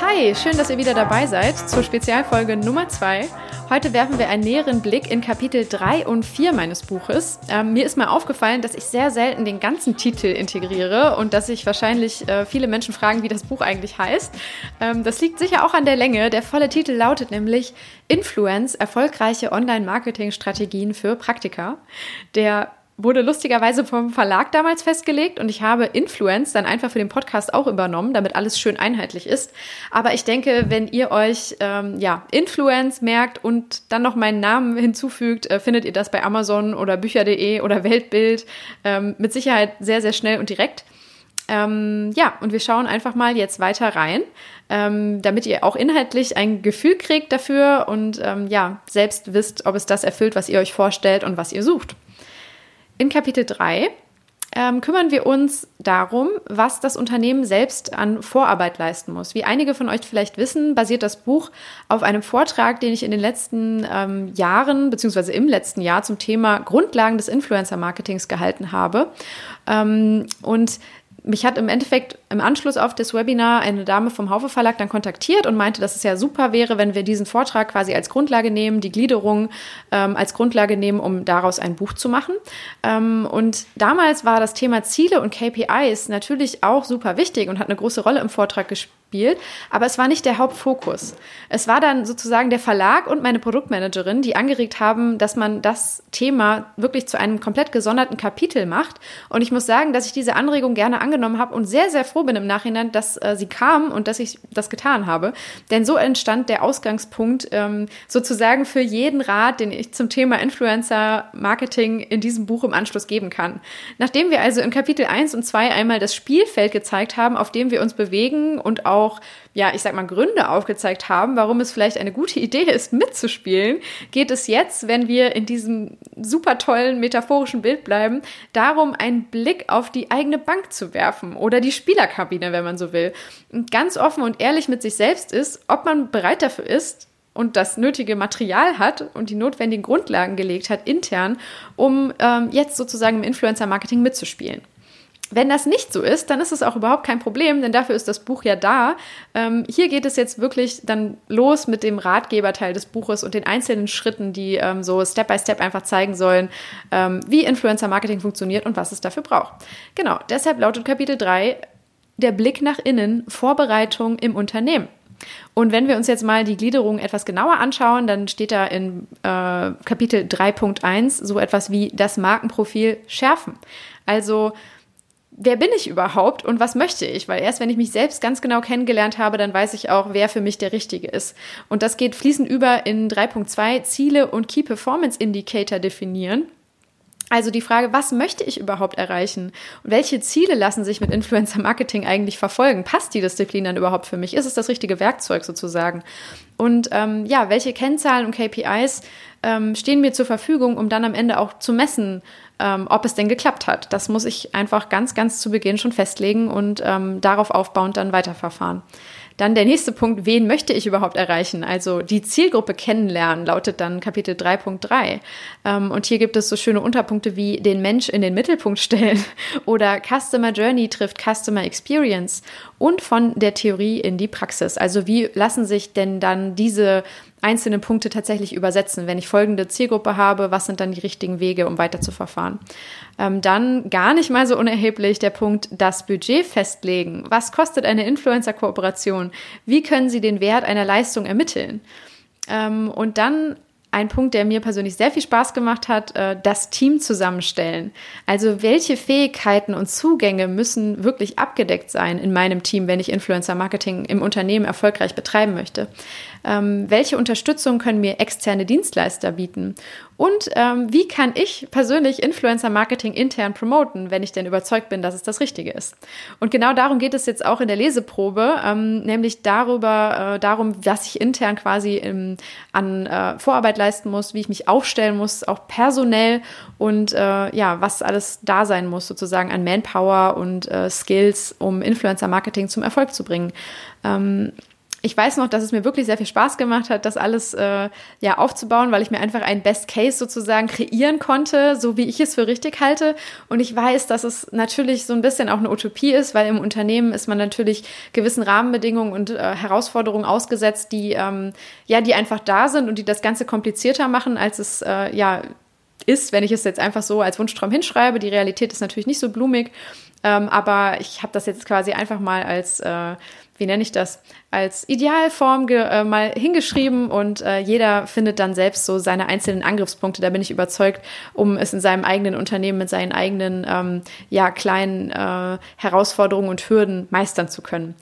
Hi, schön, dass ihr wieder dabei seid zur Spezialfolge Nummer 2. Heute werfen wir einen näheren Blick in Kapitel 3 und 4 meines Buches. Ähm, mir ist mal aufgefallen, dass ich sehr selten den ganzen Titel integriere und dass sich wahrscheinlich äh, viele Menschen fragen, wie das Buch eigentlich heißt. Ähm, das liegt sicher auch an der Länge. Der volle Titel lautet nämlich Influence, erfolgreiche Online-Marketing-Strategien für Praktika. Der wurde lustigerweise vom Verlag damals festgelegt und ich habe Influence dann einfach für den Podcast auch übernommen, damit alles schön einheitlich ist. Aber ich denke, wenn ihr euch ähm, ja Influence merkt und dann noch meinen Namen hinzufügt, äh, findet ihr das bei Amazon oder Bücher.de oder Weltbild ähm, mit Sicherheit sehr, sehr schnell und direkt. Ähm, ja, und wir schauen einfach mal jetzt weiter rein, ähm, damit ihr auch inhaltlich ein Gefühl kriegt dafür und ähm, ja, selbst wisst, ob es das erfüllt, was ihr euch vorstellt und was ihr sucht. In Kapitel 3 ähm, kümmern wir uns darum, was das Unternehmen selbst an Vorarbeit leisten muss. Wie einige von euch vielleicht wissen, basiert das Buch auf einem Vortrag, den ich in den letzten ähm, Jahren beziehungsweise im letzten Jahr zum Thema Grundlagen des Influencer-Marketings gehalten habe. Ähm, und mich hat im Endeffekt im Anschluss auf das Webinar eine Dame vom Haufe Verlag dann kontaktiert und meinte, dass es ja super wäre, wenn wir diesen Vortrag quasi als Grundlage nehmen, die Gliederung ähm, als Grundlage nehmen, um daraus ein Buch zu machen. Ähm, und damals war das Thema Ziele und KPIs natürlich auch super wichtig und hat eine große Rolle im Vortrag gespielt gespielt, aber es war nicht der Hauptfokus. Es war dann sozusagen der Verlag und meine Produktmanagerin, die angeregt haben, dass man das Thema wirklich zu einem komplett gesonderten Kapitel macht. Und ich muss sagen, dass ich diese Anregung gerne angenommen habe und sehr, sehr froh bin im Nachhinein, dass äh, sie kam und dass ich das getan habe. Denn so entstand der Ausgangspunkt ähm, sozusagen für jeden Rat, den ich zum Thema Influencer-Marketing in diesem Buch im Anschluss geben kann. Nachdem wir also in Kapitel 1 und 2 einmal das Spielfeld gezeigt haben, auf dem wir uns bewegen und auch auch, ja, ich sag mal, Gründe aufgezeigt haben, warum es vielleicht eine gute Idee ist, mitzuspielen, geht es jetzt, wenn wir in diesem super tollen metaphorischen Bild bleiben, darum, einen Blick auf die eigene Bank zu werfen oder die Spielerkabine, wenn man so will. Und ganz offen und ehrlich mit sich selbst ist, ob man bereit dafür ist, und das nötige Material hat und die notwendigen Grundlagen gelegt hat intern, um ähm, jetzt sozusagen im Influencer-Marketing mitzuspielen. Wenn das nicht so ist, dann ist es auch überhaupt kein Problem, denn dafür ist das Buch ja da. Ähm, hier geht es jetzt wirklich dann los mit dem Ratgeberteil des Buches und den einzelnen Schritten, die ähm, so Step by Step einfach zeigen sollen, ähm, wie Influencer Marketing funktioniert und was es dafür braucht. Genau, deshalb lautet Kapitel 3 der Blick nach innen, Vorbereitung im Unternehmen. Und wenn wir uns jetzt mal die Gliederung etwas genauer anschauen, dann steht da in äh, Kapitel 3.1 so etwas wie das Markenprofil schärfen. Also wer bin ich überhaupt und was möchte ich? Weil erst wenn ich mich selbst ganz genau kennengelernt habe, dann weiß ich auch, wer für mich der Richtige ist. Und das geht fließend über in 3.2 Ziele und Key Performance Indicator definieren. Also die Frage, was möchte ich überhaupt erreichen? Und welche Ziele lassen sich mit Influencer Marketing eigentlich verfolgen? Passt die Disziplin dann überhaupt für mich? Ist es das richtige Werkzeug sozusagen? Und ähm, ja, welche Kennzahlen und KPIs ähm, stehen mir zur Verfügung, um dann am Ende auch zu messen, ähm, ob es denn geklappt hat. Das muss ich einfach ganz, ganz zu Beginn schon festlegen und ähm, darauf aufbauend dann weiterverfahren. Dann der nächste Punkt, wen möchte ich überhaupt erreichen? Also die Zielgruppe kennenlernen, lautet dann Kapitel 3.3. Ähm, und hier gibt es so schöne Unterpunkte wie den Mensch in den Mittelpunkt stellen oder Customer Journey trifft Customer Experience und von der Theorie in die Praxis. Also wie lassen sich denn dann diese einzelne Punkte tatsächlich übersetzen. Wenn ich folgende Zielgruppe habe, was sind dann die richtigen Wege, um weiter zu verfahren? Ähm, dann gar nicht mal so unerheblich der Punkt, das Budget festlegen. Was kostet eine Influencer-Kooperation? Wie können Sie den Wert einer Leistung ermitteln? Ähm, und dann ein Punkt, der mir persönlich sehr viel Spaß gemacht hat, äh, das Team zusammenstellen. Also welche Fähigkeiten und Zugänge müssen wirklich abgedeckt sein in meinem Team, wenn ich Influencer Marketing im Unternehmen erfolgreich betreiben möchte? Ähm, welche Unterstützung können mir externe Dienstleister bieten? Und ähm, wie kann ich persönlich Influencer Marketing intern promoten, wenn ich denn überzeugt bin, dass es das Richtige ist? Und genau darum geht es jetzt auch in der Leseprobe, ähm, nämlich darüber, äh, darum, was ich intern quasi im, an äh, Vorarbeit leisten muss, wie ich mich aufstellen muss, auch personell und äh, ja, was alles da sein muss, sozusagen an Manpower und äh, Skills, um Influencer Marketing zum Erfolg zu bringen. Ähm, ich weiß noch, dass es mir wirklich sehr viel Spaß gemacht hat, das alles äh, ja aufzubauen, weil ich mir einfach einen Best Case sozusagen kreieren konnte, so wie ich es für richtig halte. Und ich weiß, dass es natürlich so ein bisschen auch eine Utopie ist, weil im Unternehmen ist man natürlich gewissen Rahmenbedingungen und äh, Herausforderungen ausgesetzt, die ähm, ja die einfach da sind und die das Ganze komplizierter machen, als es äh, ja ist, wenn ich es jetzt einfach so als Wunschtraum hinschreibe. Die Realität ist natürlich nicht so blumig, ähm, aber ich habe das jetzt quasi einfach mal als, äh, wie nenne ich das, als Idealform äh, mal hingeschrieben und äh, jeder findet dann selbst so seine einzelnen Angriffspunkte. Da bin ich überzeugt, um es in seinem eigenen Unternehmen mit seinen eigenen ähm, ja kleinen äh, Herausforderungen und Hürden meistern zu können.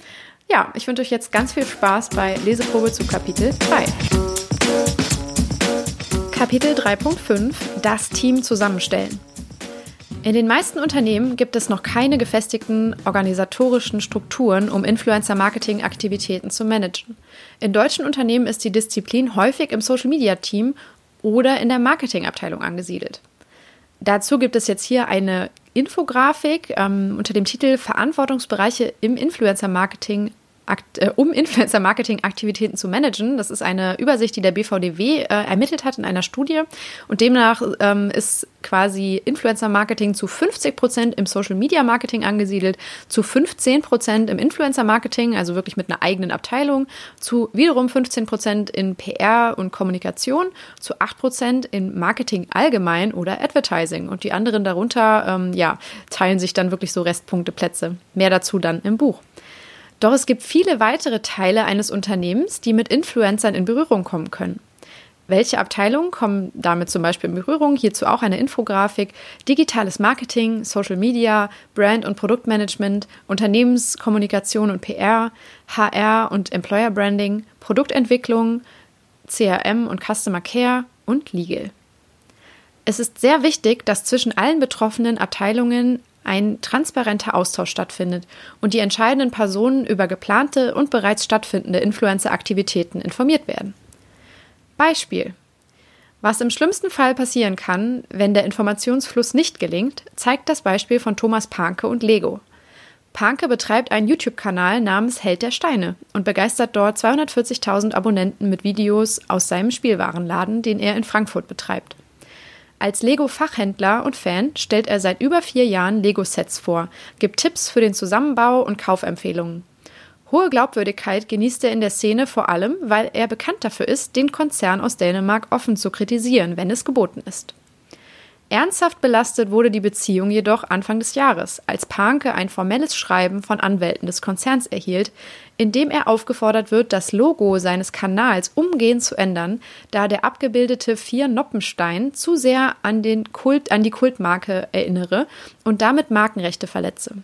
Ja, ich wünsche euch jetzt ganz viel Spaß bei Leseprobe zu Kapitel 3. Kapitel 3.5 Das Team zusammenstellen. In den meisten Unternehmen gibt es noch keine gefestigten organisatorischen Strukturen, um Influencer-Marketing-Aktivitäten zu managen. In deutschen Unternehmen ist die Disziplin häufig im Social-Media-Team oder in der Marketingabteilung angesiedelt. Dazu gibt es jetzt hier eine Infografik ähm, unter dem Titel Verantwortungsbereiche im Influencer-Marketing um Influencer-Marketing-Aktivitäten zu managen. Das ist eine Übersicht, die der BVDW äh, ermittelt hat in einer Studie. Und demnach ähm, ist quasi Influencer-Marketing zu 50 Prozent im Social-Media-Marketing angesiedelt, zu 15 Prozent im Influencer-Marketing, also wirklich mit einer eigenen Abteilung, zu wiederum 15 Prozent in PR und Kommunikation, zu 8 Prozent in Marketing allgemein oder Advertising. Und die anderen darunter, ähm, ja, teilen sich dann wirklich so Restpunkteplätze. Mehr dazu dann im Buch. Doch es gibt viele weitere Teile eines Unternehmens, die mit Influencern in Berührung kommen können. Welche Abteilungen kommen damit zum Beispiel in Berührung? Hierzu auch eine Infografik. Digitales Marketing, Social Media, Brand- und Produktmanagement, Unternehmenskommunikation und PR, HR und Employer Branding, Produktentwicklung, CRM und Customer Care und Legal. Es ist sehr wichtig, dass zwischen allen betroffenen Abteilungen ein transparenter Austausch stattfindet und die entscheidenden Personen über geplante und bereits stattfindende Influencer-Aktivitäten informiert werden. Beispiel. Was im schlimmsten Fall passieren kann, wenn der Informationsfluss nicht gelingt, zeigt das Beispiel von Thomas Panke und Lego. Panke betreibt einen YouTube-Kanal namens Held der Steine und begeistert dort 240.000 Abonnenten mit Videos aus seinem Spielwarenladen, den er in Frankfurt betreibt. Als Lego-Fachhändler und Fan stellt er seit über vier Jahren Lego-Sets vor, gibt Tipps für den Zusammenbau und Kaufempfehlungen. Hohe Glaubwürdigkeit genießt er in der Szene vor allem, weil er bekannt dafür ist, den Konzern aus Dänemark offen zu kritisieren, wenn es geboten ist. Ernsthaft belastet wurde die Beziehung jedoch Anfang des Jahres, als Panke ein formelles Schreiben von Anwälten des Konzerns erhielt, in dem er aufgefordert wird, das Logo seines Kanals umgehend zu ändern, da der abgebildete Vier Noppenstein zu sehr an, den Kult, an die Kultmarke erinnere und damit Markenrechte verletze.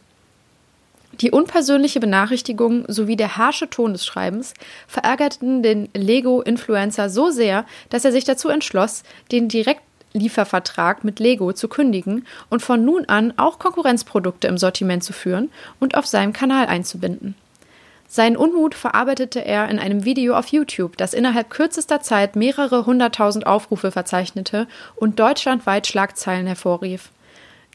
Die unpersönliche Benachrichtigung sowie der harsche Ton des Schreibens verärgerten den Lego-Influencer so sehr, dass er sich dazu entschloss, den direkt Liefervertrag mit Lego zu kündigen und von nun an auch Konkurrenzprodukte im Sortiment zu führen und auf seinem Kanal einzubinden. Seinen Unmut verarbeitete er in einem Video auf YouTube, das innerhalb kürzester Zeit mehrere hunderttausend Aufrufe verzeichnete und deutschlandweit Schlagzeilen hervorrief.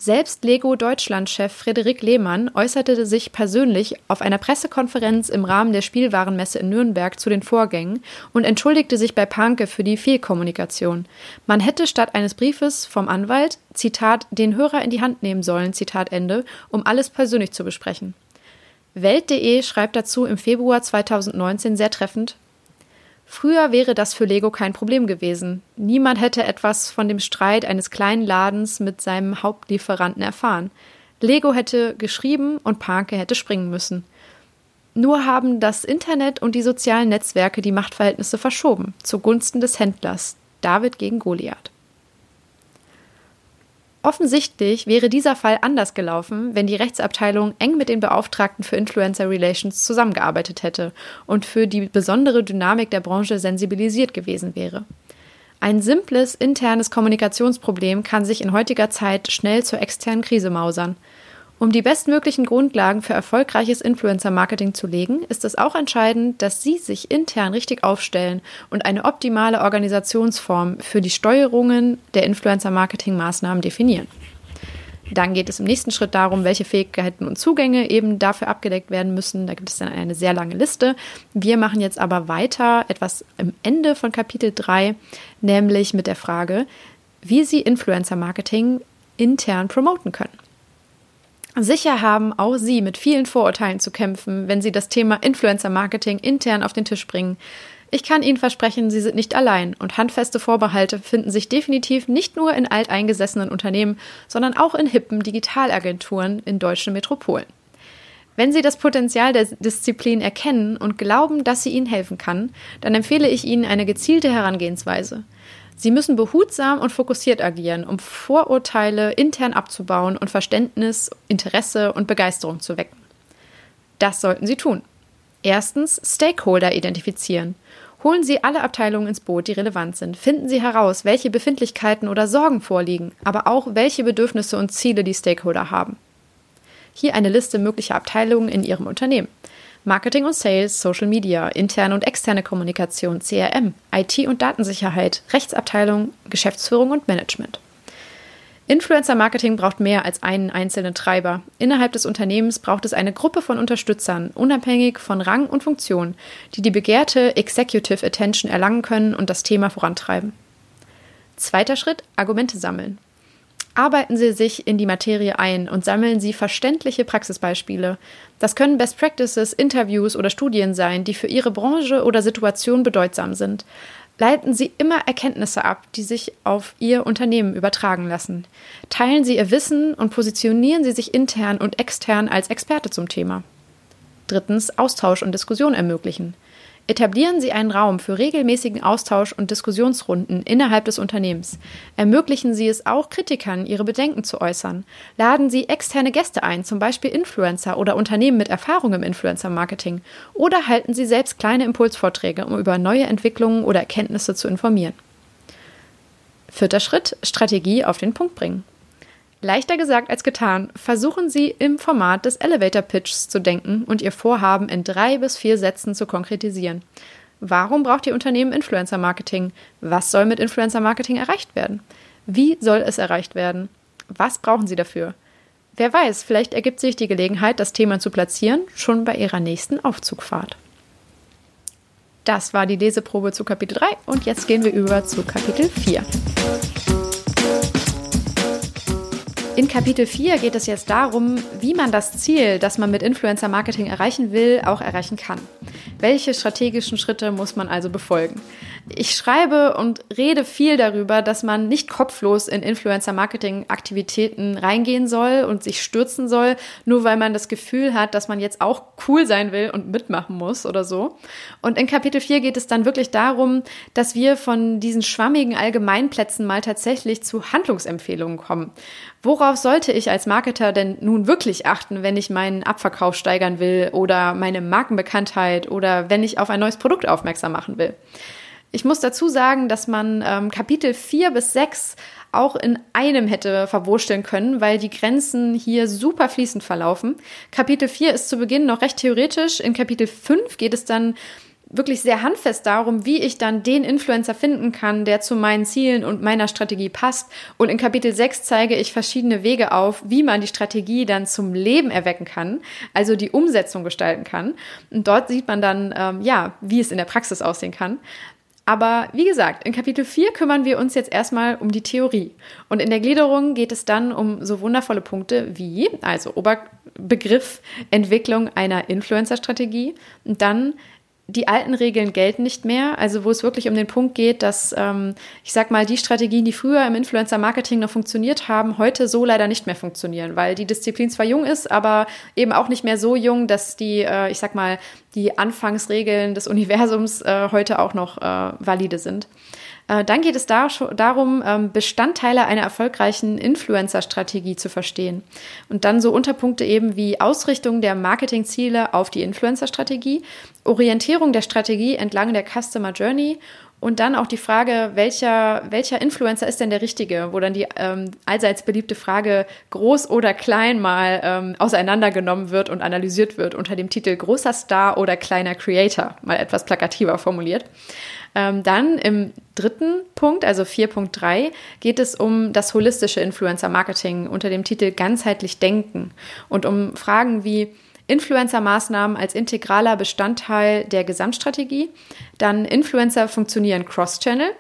Selbst Lego Deutschland-Chef Frederik Lehmann äußerte sich persönlich auf einer Pressekonferenz im Rahmen der Spielwarenmesse in Nürnberg zu den Vorgängen und entschuldigte sich bei Panke für die Fehlkommunikation. Man hätte statt eines Briefes vom Anwalt, Zitat, den Hörer in die Hand nehmen sollen, Zitat Ende, um alles persönlich zu besprechen. Welt.de schreibt dazu im Februar 2019 sehr treffend, Früher wäre das für Lego kein Problem gewesen. Niemand hätte etwas von dem Streit eines kleinen Ladens mit seinem Hauptlieferanten erfahren. Lego hätte geschrieben und Parke hätte springen müssen. Nur haben das Internet und die sozialen Netzwerke die Machtverhältnisse verschoben, zugunsten des Händlers. David gegen Goliath. Offensichtlich wäre dieser Fall anders gelaufen, wenn die Rechtsabteilung eng mit den Beauftragten für Influencer Relations zusammengearbeitet hätte und für die besondere Dynamik der Branche sensibilisiert gewesen wäre. Ein simples internes Kommunikationsproblem kann sich in heutiger Zeit schnell zur externen Krise mausern. Um die bestmöglichen Grundlagen für erfolgreiches Influencer-Marketing zu legen, ist es auch entscheidend, dass Sie sich intern richtig aufstellen und eine optimale Organisationsform für die Steuerungen der Influencer-Marketing-Maßnahmen definieren. Dann geht es im nächsten Schritt darum, welche Fähigkeiten und Zugänge eben dafür abgedeckt werden müssen. Da gibt es dann eine sehr lange Liste. Wir machen jetzt aber weiter etwas am Ende von Kapitel 3, nämlich mit der Frage, wie Sie Influencer-Marketing intern promoten können. Sicher haben auch Sie mit vielen Vorurteilen zu kämpfen, wenn Sie das Thema Influencer-Marketing intern auf den Tisch bringen. Ich kann Ihnen versprechen, Sie sind nicht allein und handfeste Vorbehalte finden sich definitiv nicht nur in alteingesessenen Unternehmen, sondern auch in hippen Digitalagenturen in deutschen Metropolen. Wenn Sie das Potenzial der Disziplin erkennen und glauben, dass sie Ihnen helfen kann, dann empfehle ich Ihnen eine gezielte Herangehensweise. Sie müssen behutsam und fokussiert agieren, um Vorurteile intern abzubauen und Verständnis, Interesse und Begeisterung zu wecken. Das sollten Sie tun. Erstens Stakeholder identifizieren. Holen Sie alle Abteilungen ins Boot, die relevant sind. Finden Sie heraus, welche Befindlichkeiten oder Sorgen vorliegen, aber auch welche Bedürfnisse und Ziele die Stakeholder haben. Hier eine Liste möglicher Abteilungen in Ihrem Unternehmen. Marketing und Sales, Social Media, interne und externe Kommunikation, CRM, IT und Datensicherheit, Rechtsabteilung, Geschäftsführung und Management. Influencer-Marketing braucht mehr als einen einzelnen Treiber. Innerhalb des Unternehmens braucht es eine Gruppe von Unterstützern, unabhängig von Rang und Funktion, die die begehrte Executive Attention erlangen können und das Thema vorantreiben. Zweiter Schritt: Argumente sammeln. Arbeiten Sie sich in die Materie ein und sammeln Sie verständliche Praxisbeispiele. Das können Best Practices, Interviews oder Studien sein, die für Ihre Branche oder Situation bedeutsam sind leiten Sie immer Erkenntnisse ab, die sich auf Ihr Unternehmen übertragen lassen. Teilen Sie Ihr Wissen und positionieren Sie sich intern und extern als Experte zum Thema. Drittens Austausch und Diskussion ermöglichen. Etablieren Sie einen Raum für regelmäßigen Austausch und Diskussionsrunden innerhalb des Unternehmens. Ermöglichen Sie es auch Kritikern, ihre Bedenken zu äußern. Laden Sie externe Gäste ein, zum Beispiel Influencer oder Unternehmen mit Erfahrung im Influencer-Marketing. Oder halten Sie selbst kleine Impulsvorträge, um über neue Entwicklungen oder Erkenntnisse zu informieren. Vierter Schritt: Strategie auf den Punkt bringen. Leichter gesagt als getan, versuchen Sie im Format des Elevator Pitchs zu denken und Ihr Vorhaben in drei bis vier Sätzen zu konkretisieren. Warum braucht Ihr Unternehmen Influencer Marketing? Was soll mit Influencer Marketing erreicht werden? Wie soll es erreicht werden? Was brauchen Sie dafür? Wer weiß, vielleicht ergibt sich die Gelegenheit, das Thema zu platzieren, schon bei Ihrer nächsten Aufzugfahrt. Das war die Leseprobe zu Kapitel 3 und jetzt gehen wir über zu Kapitel 4. In Kapitel 4 geht es jetzt darum, wie man das Ziel, das man mit Influencer Marketing erreichen will, auch erreichen kann. Welche strategischen Schritte muss man also befolgen? Ich schreibe und rede viel darüber, dass man nicht kopflos in Influencer-Marketing-Aktivitäten reingehen soll und sich stürzen soll, nur weil man das Gefühl hat, dass man jetzt auch cool sein will und mitmachen muss oder so. Und in Kapitel 4 geht es dann wirklich darum, dass wir von diesen schwammigen Allgemeinplätzen mal tatsächlich zu Handlungsempfehlungen kommen. Worauf sollte ich als Marketer denn nun wirklich achten, wenn ich meinen Abverkauf steigern will oder meine Markenbekanntheit oder wenn ich auf ein neues Produkt aufmerksam machen will? Ich muss dazu sagen, dass man ähm, Kapitel 4 bis 6 auch in einem hätte verwursteln können, weil die Grenzen hier super fließend verlaufen. Kapitel 4 ist zu Beginn noch recht theoretisch. In Kapitel 5 geht es dann wirklich sehr handfest darum, wie ich dann den Influencer finden kann, der zu meinen Zielen und meiner Strategie passt. Und in Kapitel 6 zeige ich verschiedene Wege auf, wie man die Strategie dann zum Leben erwecken kann, also die Umsetzung gestalten kann. Und dort sieht man dann, ähm, ja, wie es in der Praxis aussehen kann. Aber wie gesagt, in Kapitel 4 kümmern wir uns jetzt erstmal um die Theorie. Und in der Gliederung geht es dann um so wundervolle Punkte wie, also Oberbegriff Entwicklung einer Influencer-Strategie und dann die alten Regeln gelten nicht mehr. Also wo es wirklich um den Punkt geht, dass ähm, ich sag mal, die Strategien, die früher im Influencer-Marketing noch funktioniert haben, heute so leider nicht mehr funktionieren, weil die Disziplin zwar jung ist, aber eben auch nicht mehr so jung, dass die, äh, ich sag mal, die Anfangsregeln des Universums äh, heute auch noch äh, valide sind. Äh, dann geht es da, darum, ähm, Bestandteile einer erfolgreichen Influencer-Strategie zu verstehen. Und dann so Unterpunkte eben wie Ausrichtung der Marketingziele auf die Influencer-Strategie, Orientierung der Strategie entlang der Customer Journey Und dann auch die Frage, welcher, welcher Influencer ist denn der richtige, wo dann die ähm, allseits beliebte Frage groß oder klein mal ähm, auseinandergenommen wird und analysiert wird unter dem Titel großer Star oder kleiner Creator, mal etwas plakativer formuliert. Ähm, dann im dritten Punkt, also 4.3, geht es um das holistische Influencer-Marketing unter dem Titel ganzheitlich denken und um Fragen wie Influencer-Maßnahmen als integraler Bestandteil der Gesamtstrategie, dann Influencer funktionieren cross-channel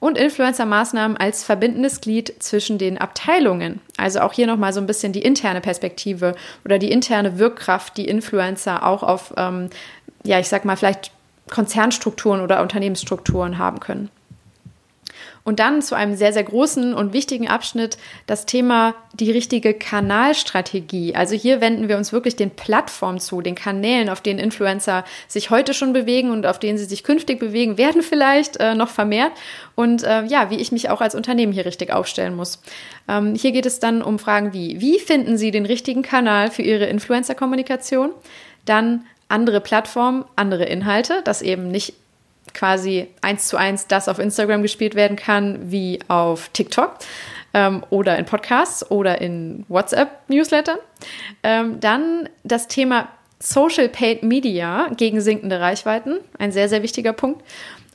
und Influencer-Maßnahmen als verbindendes Glied zwischen den Abteilungen. Also auch hier nochmal so ein bisschen die interne Perspektive oder die interne Wirkkraft, die Influencer auch auf, ähm, ja, ich sag mal, vielleicht Konzernstrukturen oder Unternehmensstrukturen haben können. Und dann zu einem sehr, sehr großen und wichtigen Abschnitt das Thema die richtige Kanalstrategie. Also hier wenden wir uns wirklich den Plattformen zu, den Kanälen, auf denen Influencer sich heute schon bewegen und auf denen sie sich künftig bewegen werden vielleicht äh, noch vermehrt. Und äh, ja, wie ich mich auch als Unternehmen hier richtig aufstellen muss. Ähm, hier geht es dann um Fragen wie, wie finden Sie den richtigen Kanal für Ihre Influencer-Kommunikation? Dann andere Plattformen, andere Inhalte, dass eben nicht quasi eins zu eins das auf Instagram gespielt werden kann wie auf TikTok ähm, oder in Podcasts oder in WhatsApp-Newslettern. Ähm, dann das Thema Social Paid Media gegen sinkende Reichweiten, ein sehr, sehr wichtiger Punkt.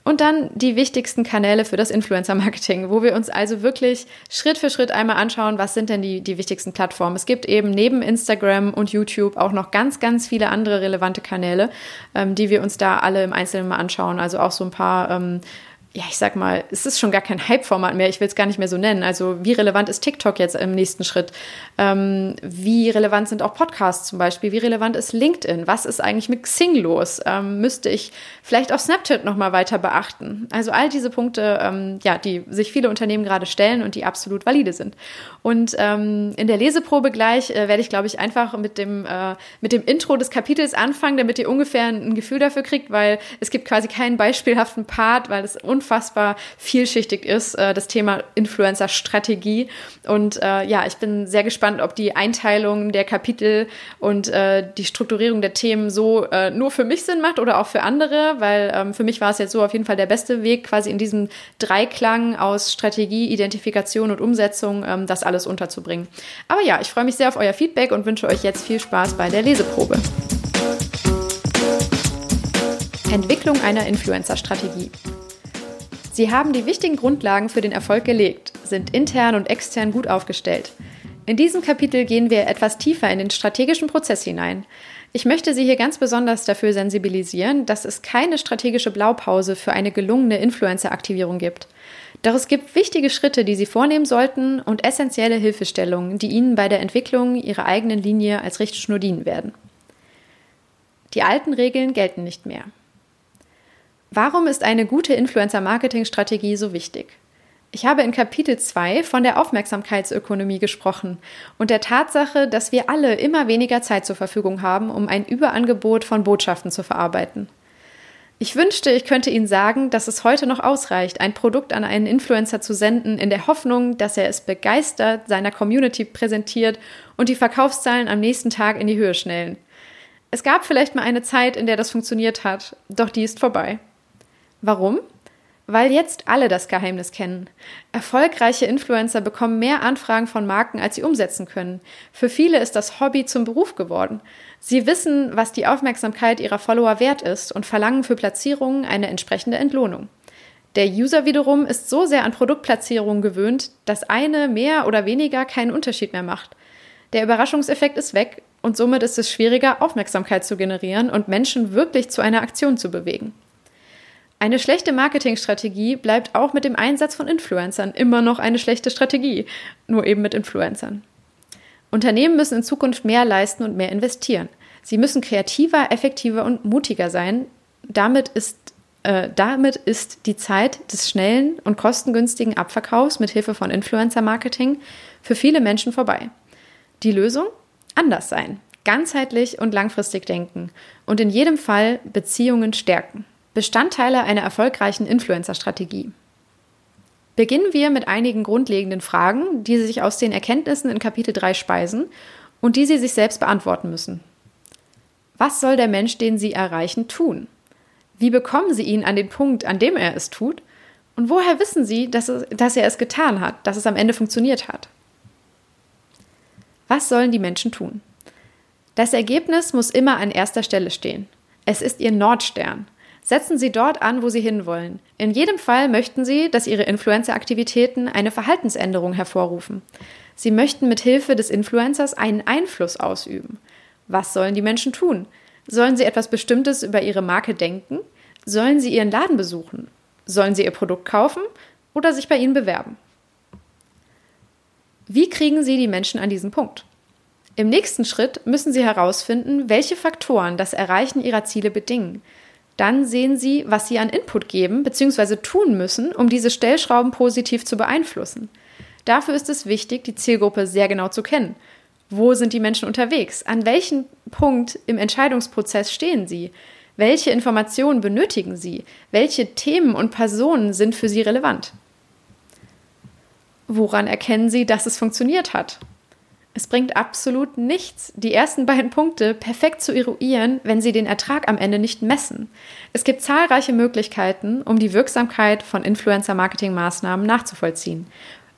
Und dann die wichtigsten Kanäle für das Influencer-Marketing, wo wir uns also wirklich Schritt für Schritt einmal anschauen, was sind denn die, die wichtigsten Plattformen. Es gibt eben neben Instagram und YouTube auch noch ganz, ganz viele andere relevante Kanäle, ähm, die wir uns da alle im Einzelnen mal anschauen. Also auch so ein paar ähm, ja, ich sag mal, es ist schon gar kein Hype-Format mehr. Ich will es gar nicht mehr so nennen. Also, wie relevant ist TikTok jetzt im nächsten Schritt? Ähm, wie relevant sind auch Podcasts zum Beispiel? Wie relevant ist LinkedIn? Was ist eigentlich mit Xing los? Ähm, müsste ich vielleicht auch Snapchat nochmal weiter beachten? Also, all diese Punkte, ähm, ja, die sich viele Unternehmen gerade stellen und die absolut valide sind. Und ähm, in der Leseprobe gleich äh, werde ich, glaube ich, einfach mit dem, äh, mit dem Intro des Kapitels anfangen, damit ihr ungefähr ein Gefühl dafür kriegt, weil es gibt quasi keinen beispielhaften Part, weil es unfassbar vielschichtig ist, äh, das Thema Influencer-Strategie. Und äh, ja, ich bin sehr gespannt, ob die Einteilung der Kapitel und äh, die Strukturierung der Themen so äh, nur für mich Sinn macht oder auch für andere, weil ähm, für mich war es jetzt so auf jeden Fall der beste Weg, quasi in diesem Dreiklang aus Strategie, Identifikation und Umsetzung ähm, das alles unterzubringen. Aber ja, ich freue mich sehr auf euer Feedback und wünsche euch jetzt viel Spaß bei der Leseprobe. Entwicklung einer Influencer-Strategie. Sie haben die wichtigen Grundlagen für den Erfolg gelegt, sind intern und extern gut aufgestellt. In diesem Kapitel gehen wir etwas tiefer in den strategischen Prozess hinein. Ich möchte Sie hier ganz besonders dafür sensibilisieren, dass es keine strategische Blaupause für eine gelungene Influencer-Aktivierung gibt. Doch es gibt wichtige Schritte, die Sie vornehmen sollten und essentielle Hilfestellungen, die Ihnen bei der Entwicklung Ihrer eigenen Linie als Richtschnur dienen werden. Die alten Regeln gelten nicht mehr. Warum ist eine gute Influencer-Marketing-Strategie so wichtig? Ich habe in Kapitel 2 von der Aufmerksamkeitsökonomie gesprochen und der Tatsache, dass wir alle immer weniger Zeit zur Verfügung haben, um ein Überangebot von Botschaften zu verarbeiten. Ich wünschte, ich könnte Ihnen sagen, dass es heute noch ausreicht, ein Produkt an einen Influencer zu senden, in der Hoffnung, dass er es begeistert seiner Community präsentiert und die Verkaufszahlen am nächsten Tag in die Höhe schnellen. Es gab vielleicht mal eine Zeit, in der das funktioniert hat, doch die ist vorbei. Warum? Weil jetzt alle das Geheimnis kennen. Erfolgreiche Influencer bekommen mehr Anfragen von Marken, als sie umsetzen können. Für viele ist das Hobby zum Beruf geworden. Sie wissen, was die Aufmerksamkeit ihrer Follower wert ist und verlangen für Platzierungen eine entsprechende Entlohnung. Der User wiederum ist so sehr an Produktplatzierungen gewöhnt, dass eine mehr oder weniger keinen Unterschied mehr macht. Der Überraschungseffekt ist weg und somit ist es schwieriger, Aufmerksamkeit zu generieren und Menschen wirklich zu einer Aktion zu bewegen. Eine schlechte Marketingstrategie bleibt auch mit dem Einsatz von Influencern immer noch eine schlechte Strategie, nur eben mit Influencern. Unternehmen müssen in Zukunft mehr leisten und mehr investieren. Sie müssen kreativer, effektiver und mutiger sein. Damit ist, äh, damit ist die Zeit des schnellen und kostengünstigen Abverkaufs mit Hilfe von Influencer-Marketing für viele Menschen vorbei. Die Lösung? Anders sein, ganzheitlich und langfristig denken und in jedem Fall Beziehungen stärken. Bestandteile einer erfolgreichen Influencer-Strategie. Beginnen wir mit einigen grundlegenden Fragen, die sich aus den Erkenntnissen in Kapitel 3 speisen und die Sie sich selbst beantworten müssen. Was soll der Mensch, den Sie erreichen, tun? Wie bekommen Sie ihn an den Punkt, an dem er es tut? Und woher wissen Sie, dass, es, dass er es getan hat, dass es am Ende funktioniert hat? Was sollen die Menschen tun? Das Ergebnis muss immer an erster Stelle stehen. Es ist Ihr Nordstern. Setzen Sie dort an, wo Sie hinwollen. In jedem Fall möchten Sie, dass Ihre Influencer-Aktivitäten eine Verhaltensänderung hervorrufen. Sie möchten mit Hilfe des Influencers einen Einfluss ausüben. Was sollen die Menschen tun? Sollen sie etwas Bestimmtes über ihre Marke denken? Sollen sie ihren Laden besuchen? Sollen sie ihr Produkt kaufen oder sich bei ihnen bewerben? Wie kriegen Sie die Menschen an diesen Punkt? Im nächsten Schritt müssen Sie herausfinden, welche Faktoren das Erreichen Ihrer Ziele bedingen. Dann sehen Sie, was Sie an Input geben bzw. tun müssen, um diese Stellschrauben positiv zu beeinflussen. Dafür ist es wichtig, die Zielgruppe sehr genau zu kennen. Wo sind die Menschen unterwegs? An welchem Punkt im Entscheidungsprozess stehen sie? Welche Informationen benötigen sie? Welche Themen und Personen sind für sie relevant? Woran erkennen Sie, dass es funktioniert hat? Es bringt absolut nichts, die ersten beiden Punkte perfekt zu eruieren, wenn Sie den Ertrag am Ende nicht messen. Es gibt zahlreiche Möglichkeiten, um die Wirksamkeit von Influencer-Marketing-Maßnahmen nachzuvollziehen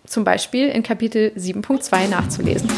zum Beispiel in Kapitel 7.2 nachzulesen.